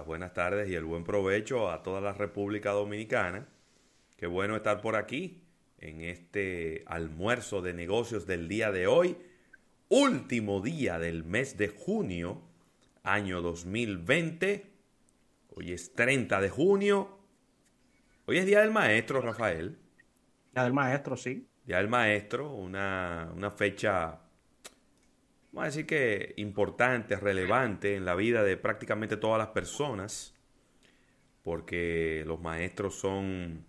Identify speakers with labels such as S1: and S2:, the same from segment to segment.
S1: Las buenas tardes y el buen provecho a toda la República Dominicana. Qué bueno estar por aquí en este almuerzo de negocios del día de hoy, último día del mes de junio, año 2020. Hoy es 30 de junio. Hoy es Día del Maestro, Rafael.
S2: Día del Maestro, sí.
S1: Día del Maestro, una, una fecha vamos a decir que importante, relevante en la vida de prácticamente todas las personas, porque los maestros son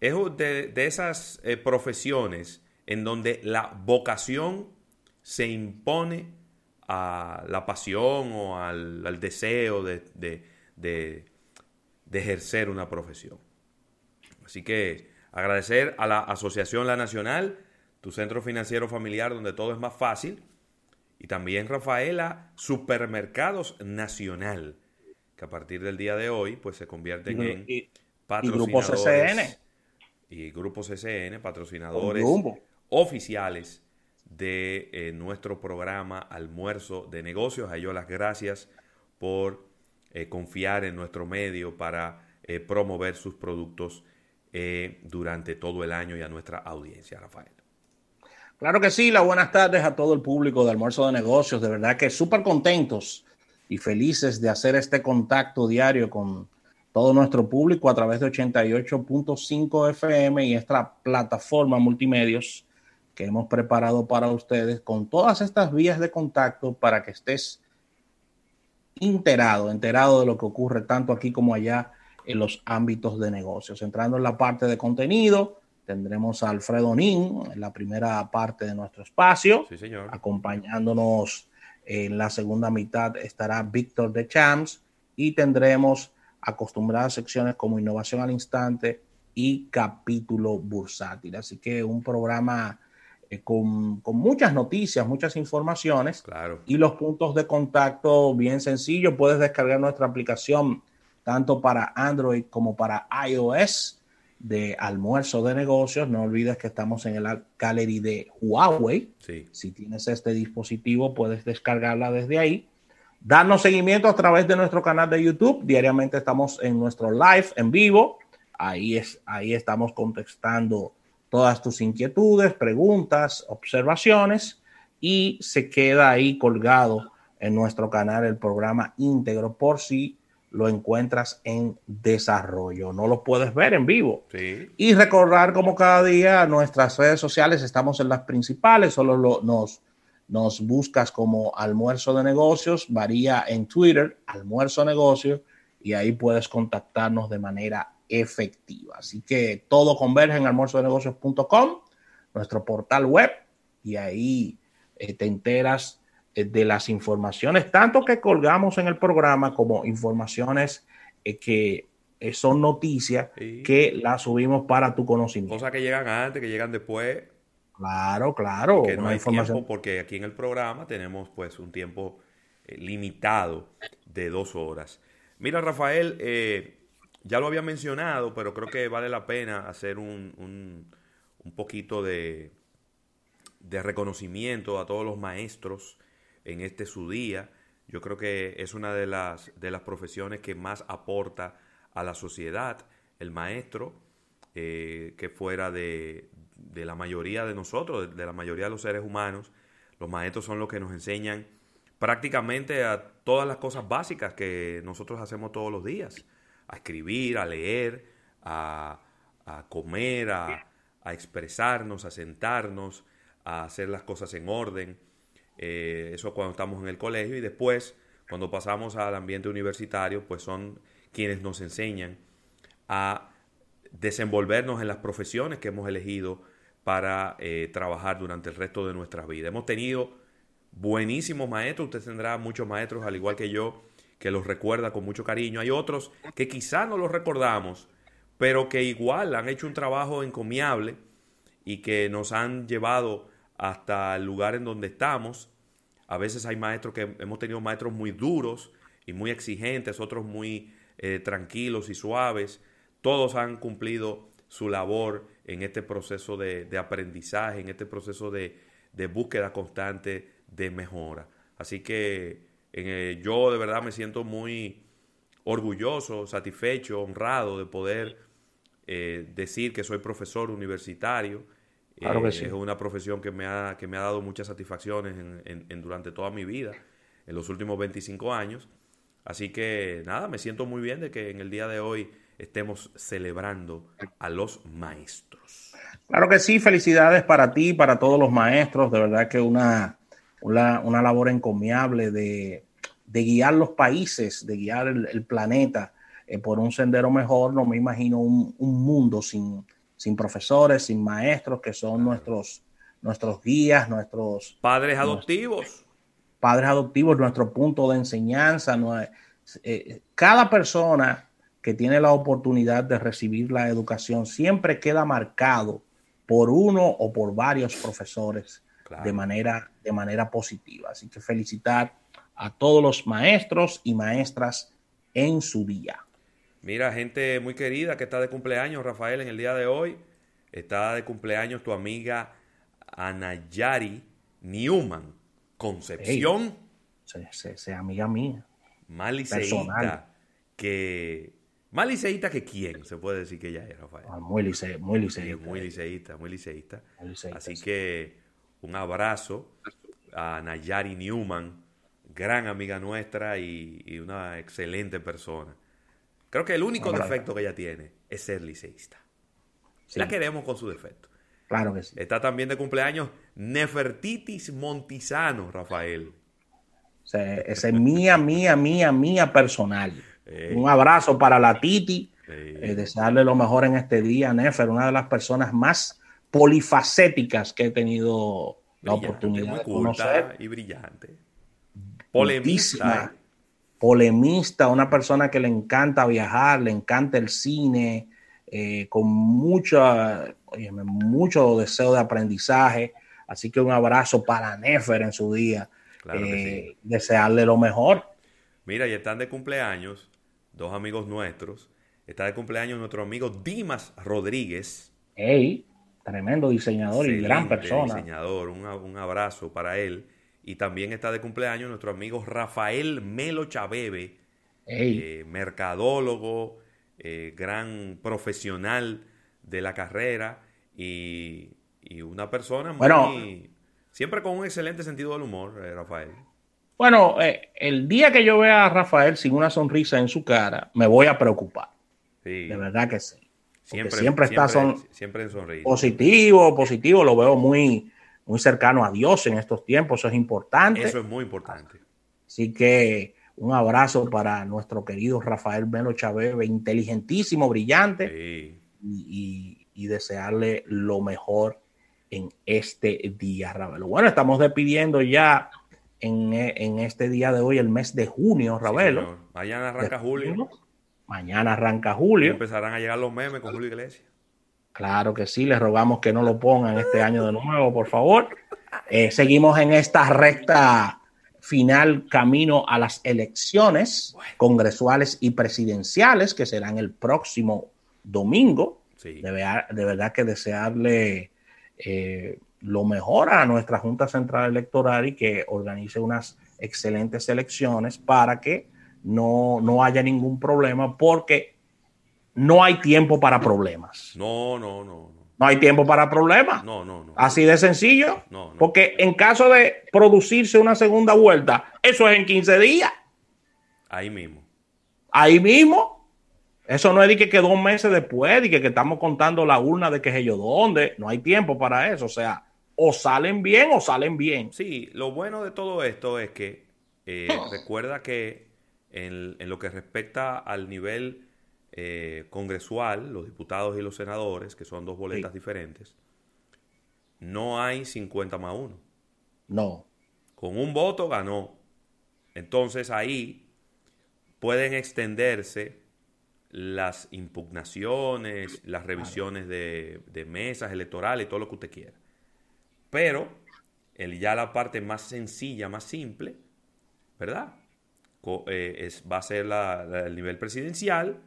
S1: es de, esas eh, profesiones en donde la vocación se impone a la pasión o al, deseo de, de, ejercer una profesión. Así que agradecer a la Asociación La Nacional, tu centro financiero familiar donde todo es más fácil, y también Rafaela Supermercados Nacional, que a partir del día de hoy pues se convierten en patrocinadores. Y grupos CCN. Y grupos CCN, patrocinadores oficiales de eh, nuestro programa Almuerzo de Negocios. A ellos las gracias por eh, confiar en nuestro medio para eh, promover sus productos durante todo el año y a nuestra audiencia, Rafael.
S2: Claro que sí, las buenas tardes a todo el público de Almuerzo de Negocios. De verdad que súper contentos y felices de hacer este contacto diario con todo nuestro público a través de 88.5 FM y esta plataforma multimedios que hemos preparado para ustedes con todas estas vías de contacto para que estés enterado, enterado de lo que ocurre tanto aquí como allá en los ámbitos de negocios. Entrando en la parte de contenido, Tendremos a Alfredo Nin en la primera parte de nuestro espacio.
S1: Sí, señor.
S2: Acompañándonos en la segunda mitad estará Víctor de Champs y tendremos acostumbradas secciones como Innovación al Instante y Capítulo Bursátil. Así que un programa eh, con, con, muchas noticias, muchas informaciones.
S1: Claro.
S2: Y los puntos de contacto bien sencillos. Puedes descargar nuestra aplicación tanto para Android como para iOS de almuerzo de negocios. No olvides que estamos en el gallery de Huawei. Si tienes este dispositivo, puedes descargarla desde ahí. Darnos seguimiento a través de nuestro canal de YouTube. Diariamente estamos en nuestro live en vivo. Ahí, es, ahí estamos contestando todas tus inquietudes, preguntas, observaciones y se queda ahí colgado en nuestro canal el programa íntegro por si lo encuentras en desarrollo. No lo puedes ver en vivo. Y recordar como cada día nuestras redes sociales, estamos en las principales, solo nos, nos buscas como almuerzo de negocios, varía en Twitter, almuerzo negocios, y ahí puedes contactarnos de manera efectiva. Así que todo converge en almuerzodenegocios.com, nuestro portal web, y ahí eh, te enteras de las informaciones, tanto que colgamos en el programa como informaciones eh, que eh, son noticias que las subimos para tu conocimiento.
S1: Cosas que llegan antes, que llegan después.
S2: Claro, claro.
S1: Que no hay información. tiempo porque aquí en el programa tenemos pues un tiempo limitado de dos horas. Mira, Rafael, ya lo había mencionado, pero creo que vale la pena hacer un, un, un poquito de, de reconocimiento a todos los maestros en este su día. Yo creo que es una de las, de las profesiones que más aporta a la sociedad, el maestro, eh, que fuera de, de, la mayoría de nosotros, de, la mayoría de los seres humanos. Los maestros son los que nos enseñan prácticamente a todas las cosas básicas que nosotros hacemos todos los días. A escribir, a leer, a, a comer, a, a expresarnos, a sentarnos, a hacer las cosas en orden. Eh, eso cuando estamos en el colegio y después, cuando pasamos al ambiente universitario, pues son quienes nos enseñan a desenvolvernos en las profesiones que hemos elegido para eh, trabajar durante el resto de nuestras vidas. Hemos tenido buenísimos maestros, usted tendrá muchos maestros, al igual que yo, que los recuerda con mucho cariño. Hay otros que quizá no los recordamos, pero que igual han hecho un trabajo encomiable y que nos han llevado hasta el lugar en donde estamos. A veces hay maestros que hemos tenido maestros muy duros y muy exigentes, otros muy eh, tranquilos y suaves. Todos han cumplido su labor en este proceso de, aprendizaje, en este proceso de, búsqueda constante de mejora. Así que eh, yo de verdad me siento muy orgulloso, satisfecho, honrado de poder eh, decir que soy profesor universitario.
S2: Claro que sí.
S1: Es una profesión que me ha, que me ha dado muchas satisfacciones en, durante toda mi vida, en los últimos 25 años. Así que nada, me siento muy bien de que en el día de hoy estemos celebrando a los maestros.
S2: Claro que sí, felicidades para ti, para todos los maestros, de verdad que una, una, labor encomiable de, guiar los países, de guiar el, planeta eh, por un sendero mejor. No me imagino un, mundo sin, sin profesores, sin maestros, que son nuestros, nuestros guías, nuestros...
S1: Padres adoptivos
S2: padres adoptivos, nuestro punto de enseñanza. No eh, cada persona que tiene la oportunidad de recibir la educación siempre queda marcado por uno o por varios profesores de, manera, de manera positiva. Así que felicitar a todos los maestros y maestras en su día.
S1: Mira, gente muy querida que está de cumpleaños, Rafael, en el día de hoy. Está de cumpleaños tu amiga Anayari Newman. Concepción.
S2: Hey, amiga mía.
S1: Más liceísta que... Más liceísta que quién, se puede decir que ella es, Rafael.
S2: Ah, muy, lice, muy liceísta.
S1: muy liceísta, muy liceísta. Así que un abrazo a Nayari Newman, gran amiga nuestra y, una excelente persona. Creo que el único defecto que ella tiene es ser liceísta. La queremos con su defecto.
S2: Claro que sí.
S1: Está también de cumpleaños Nefertitis Montizano, Rafael.
S2: Esa es mía, mía, mía, mía personal. Un abrazo para la Titi. Eh, desearle lo mejor en este día, Nefer, una de las personas más polifacéticas que he tenido la oportunidad de conocer.
S1: Y brillante. Polemista.
S2: Polemista, una persona que le encanta viajar, le encanta el cine, eh, con mucha, mucho deseo de aprendizaje. Así que un abrazo para Nefer en su día. Eh, desearle lo mejor.
S1: Mira, y están de cumpleaños dos amigos nuestros. Está de cumpleaños nuestro amigo Dimas Rodríguez.
S2: Hey, tremendo diseñador y gran persona.
S1: Diseñador, un, abrazo para él. Y también está de cumpleaños nuestro amigo Rafael Melo Chabebe, eh, mercadólogo, eh, gran profesional de la carrera y, una persona muy, siempre con un excelente sentido del humor, eh, Rafael.
S2: Bueno, el día que yo vea a Rafael sin una sonrisa en su cara, me voy a preocupar. De verdad que sí. Siempre, siempre está
S1: siempre en sonrisa.
S2: Positivo, positivo, lo veo muy, muy cercano a Dios en estos tiempos, eso es importante.
S1: Eso es muy importante.
S2: Así que un abrazo para nuestro querido Rafael Melo Chávez, inteligentísimo, brillante, y, desearle lo mejor en este día, Ravelo. Bueno, estamos despidiendo ya en, este día de hoy el mes de junio, Ravelo.
S1: Mañana arranca julio.
S2: Mañana arranca julio.
S1: empezarán a llegar los memes con Julio Iglesias.
S2: Claro que sí, les rogamos que no lo pongan este año de nuevo, por favor. Eh, seguimos en esta recta final camino a las elecciones congresuales y presidenciales que serán el próximo domingo. De, verdad que desearle eh, lo mejor a nuestra Junta Central Electoral y que organice unas excelentes elecciones para que no, no haya ningún problema porque no hay tiempo para problemas.
S1: No, no, no.
S2: No hay tiempo para problemas.
S1: No, no, no.
S2: Así de sencillo. No, Porque en caso de producirse una segunda vuelta, eso es en 15 días.
S1: Ahí mismo.
S2: Ahí mismo. Eso no es de que, que dos meses después, de que, que, estamos contando la urna de que es yo dónde. No hay tiempo para eso. O sea, o salen bien o salen bien.
S1: Sí, lo bueno de todo esto es que eh, recuerda que en, en, lo que respecta al nivel eh, congresual, los diputados y los senadores, que son dos boletas diferentes, no hay 50 más 1.
S2: No.
S1: Con un voto ganó. Entonces ahí pueden extenderse las impugnaciones, las revisiones de, mesas electorales, todo lo que usted quiera. Pero el, ya la parte más sencilla, más simple, ¿verdad? Eh, es, va a ser el nivel presidencial,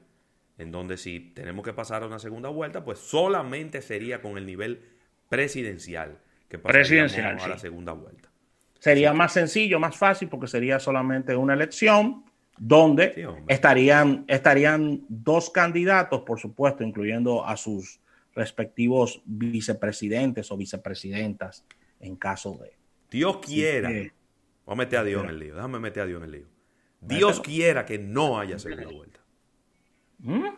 S1: en donde si tenemos que pasar a una segunda vuelta, pues solamente sería con el nivel presidencial que
S2: presidencial,
S1: a la segunda vuelta.
S2: Sería más sencillo, más fácil, porque sería solamente una elección donde estarían, estarían dos candidatos, por supuesto, incluyendo a sus respectivos vicepresidentes o vicepresidentas en caso de.
S1: Dios quiera. Vamos a meter a Dios en el lío. Déjame meter a Dios en el lío. Dios quiera que no haya segunda vuelta. ¿Mm?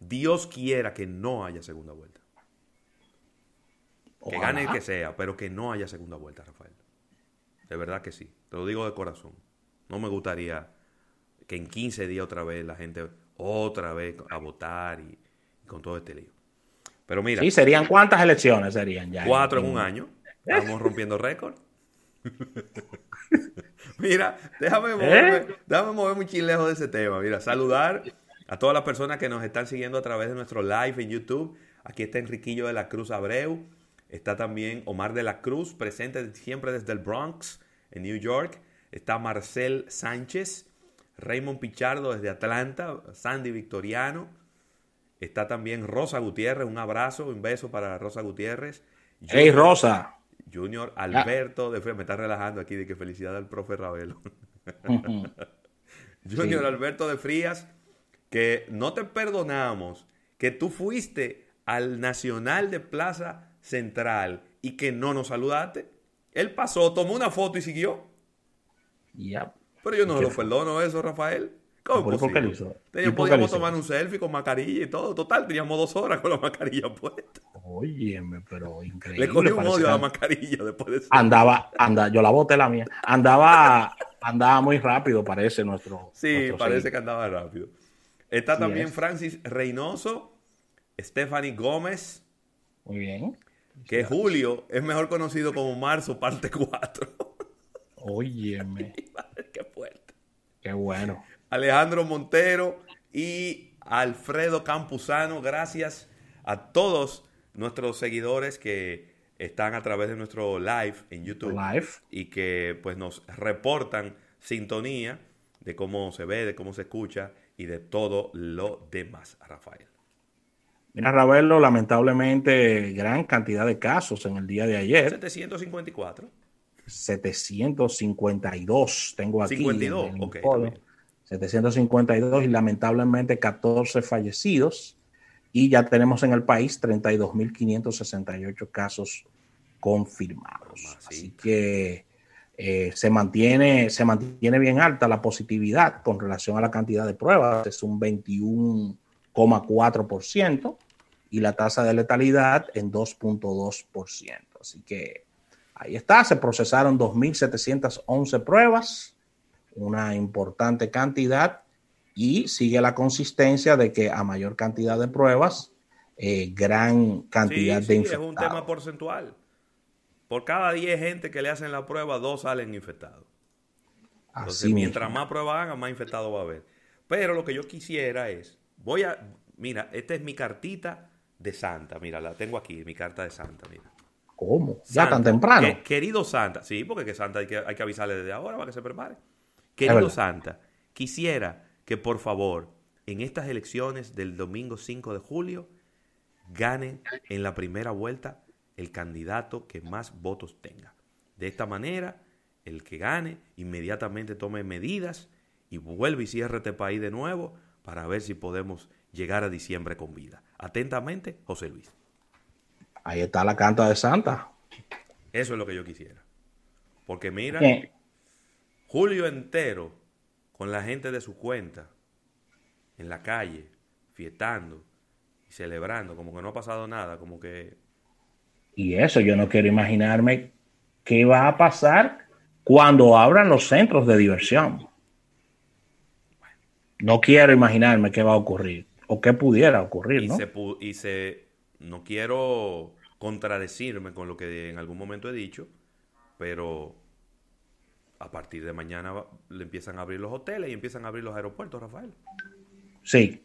S1: Dios quiera que no haya segunda vuelta. Que gane el que sea, pero que no haya segunda vuelta, Rafael. De verdad que sí. Te lo digo de corazón. No me gustaría que en 15 días otra vez la gente otra vez a votar y, con todo este lío. Pero mira.
S2: Sí, serían cuántas elecciones serían ya.
S1: Cuatro en, un año. Estamos rompiendo récord. mira, déjame ¿Eh? moverme, déjame moverme un chilejo de ese tema. Mira, saludar a todas las personas que nos están siguiendo a través de nuestro live en YouTube. Aquí está Enriquillo de la Cruz Abreu. Está también Omar de la Cruz, presente siempre desde el Bronx, en New York. Está Marcel Sánchez. Raymond Pichardo desde Atlanta, Sandy Victoriano. Está también Rosa Gutiérrez, un abrazo, un beso para Rosa Gutiérrez.
S2: hey Rosa.
S1: Junior Alberto de Frías, me está relajando aquí de que felicidad al profe Ravelo. Junior Alberto de Frías, que no te perdonamos que tú fuiste al Nacional de Plaza Central y que no nos saludaste. Él pasó, tomó una foto y siguió.
S2: Ya.
S1: Pero yo no lo perdono eso, Rafael. ¿Cómo es posible? Teníamos, podíamos tomar un selfie con mascarilla y todo. Total, teníamos dos horas con la mascarilla puesta.
S2: Óyeme, pero increíble.
S1: Le cogí un odio a la mascarilla después de eso.
S2: Andaba, anda, yo la boté la mía. Andaba, andaba muy rápido, parece nuestro.
S1: Sí, parece que andaba rápido. Está también Francis Reynoso, Stephanie Gómez.
S2: Muy bien.
S1: Que Julio es mejor conocido como Marzo, parte 4.
S2: Óyeme.
S1: Qué fuerte.
S2: Qué bueno.
S1: Alejandro Montero y Alfredo Campuzano, gracias a todos nuestros seguidores que están a través de nuestro live en YouTube
S2: live.
S1: y que pues nos reportan sintonía de cómo se ve, de cómo se escucha y de todo lo demás, Rafael.
S2: Mira, Ravelo, lamentablemente, gran cantidad de casos en el día de ayer.
S1: 754.
S2: 752 tengo aquí.
S1: 52,
S2: ok. 752 y lamentablemente 14 fallecidos. Y ya tenemos en el país 32.568 casos confirmados. Así que eh, se, mantiene, se mantiene bien alta la positividad con relación a la cantidad de pruebas. Es un 21,4% y la tasa de letalidad en 2.2%. Así que Ahí está, se procesaron 2.711 pruebas, una importante cantidad, y sigue la consistencia de que a mayor cantidad de pruebas, eh, gran cantidad de infectados.
S1: Es un tema porcentual. Por cada 10 gente que le hacen la prueba, dos salen infectados. Entonces, mientras más pruebas hagan, más infectados va a haber. Pero lo que yo quisiera es, voy a, mira, esta es mi cartita de Santa, mira, la tengo aquí, mi carta de Santa, mira.
S2: ¿Cómo? ¿Ya tan temprano?
S1: querido Santa, sí, porque que Santa hay que, hay que avisarle desde ahora para que se prepare. Querido Santa, quisiera que por favor en estas elecciones del domingo 5 de julio gane en la primera vuelta el candidato que más votos tenga. De esta manera, el que gane inmediatamente tome medidas y vuelve y cierre este país de nuevo para ver si podemos llegar a diciembre con vida. Atentamente, José Luis.
S2: Ahí está la canta de Santa.
S1: Eso es lo que yo quisiera. Porque mira, Julio entero con la gente de su cuenta en la calle, fiestando y celebrando, como que no ha pasado nada, como que...
S2: Y eso, yo no quiero imaginarme qué va a pasar cuando abran los centros de diversión. No quiero imaginarme qué va a ocurrir o qué pudiera ocurrir, ¿no?
S1: y se no quiero contradecirme con lo que en algún momento he dicho, pero a partir de mañana le empiezan a abrir los hoteles y empiezan a abrir los aeropuertos, Rafael.
S2: Sí.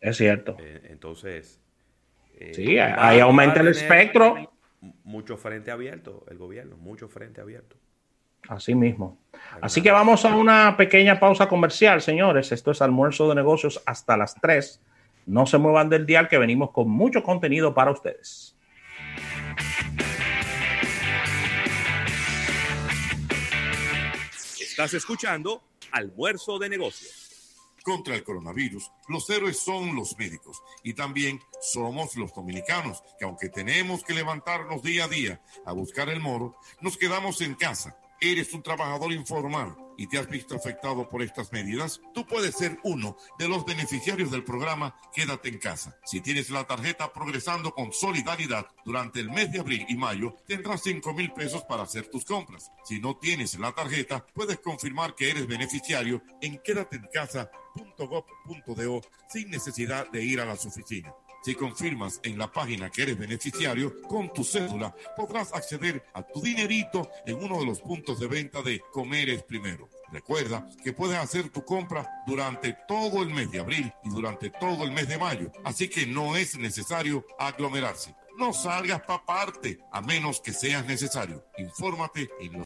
S2: Es cierto.
S1: Eh, entonces.
S2: Eh, sí, ahí aumenta el espectro.
S1: Mucho frente abierto, el gobierno, mucho frente abierto.
S2: Así mismo. Así que vamos a una pequeña pausa comercial, señores. Esto es almuerzo de negocios hasta las 3. No se muevan del dial que venimos con mucho contenido para ustedes.
S3: Estás escuchando Almuerzo de Negocios.
S4: Contra el coronavirus, los héroes son los médicos y también somos los dominicanos, que aunque tenemos que levantarnos día a día a buscar el moro, nos quedamos en casa. Eres un trabajador informal y te has visto afectado por estas medidas, tú puedes ser uno de los beneficiarios del programa Quédate en casa. Si tienes la tarjeta Progresando con Solidaridad durante el mes de abril y mayo, tendrás 5 mil pesos para hacer tus compras. Si no tienes la tarjeta, puedes confirmar que eres beneficiario en quédateencasa.gov.do sin necesidad de ir a las oficinas. Si confirmas en la página que eres beneficiario con tu cédula, podrás acceder a tu dinerito en uno de los puntos de venta de Comeres Primero. Recuerda que puedes hacer tu compra durante todo el mes de abril y durante todo el mes de mayo, así que no es necesario aglomerarse. No salgas para parte a menos que seas necesario. Infórmate en los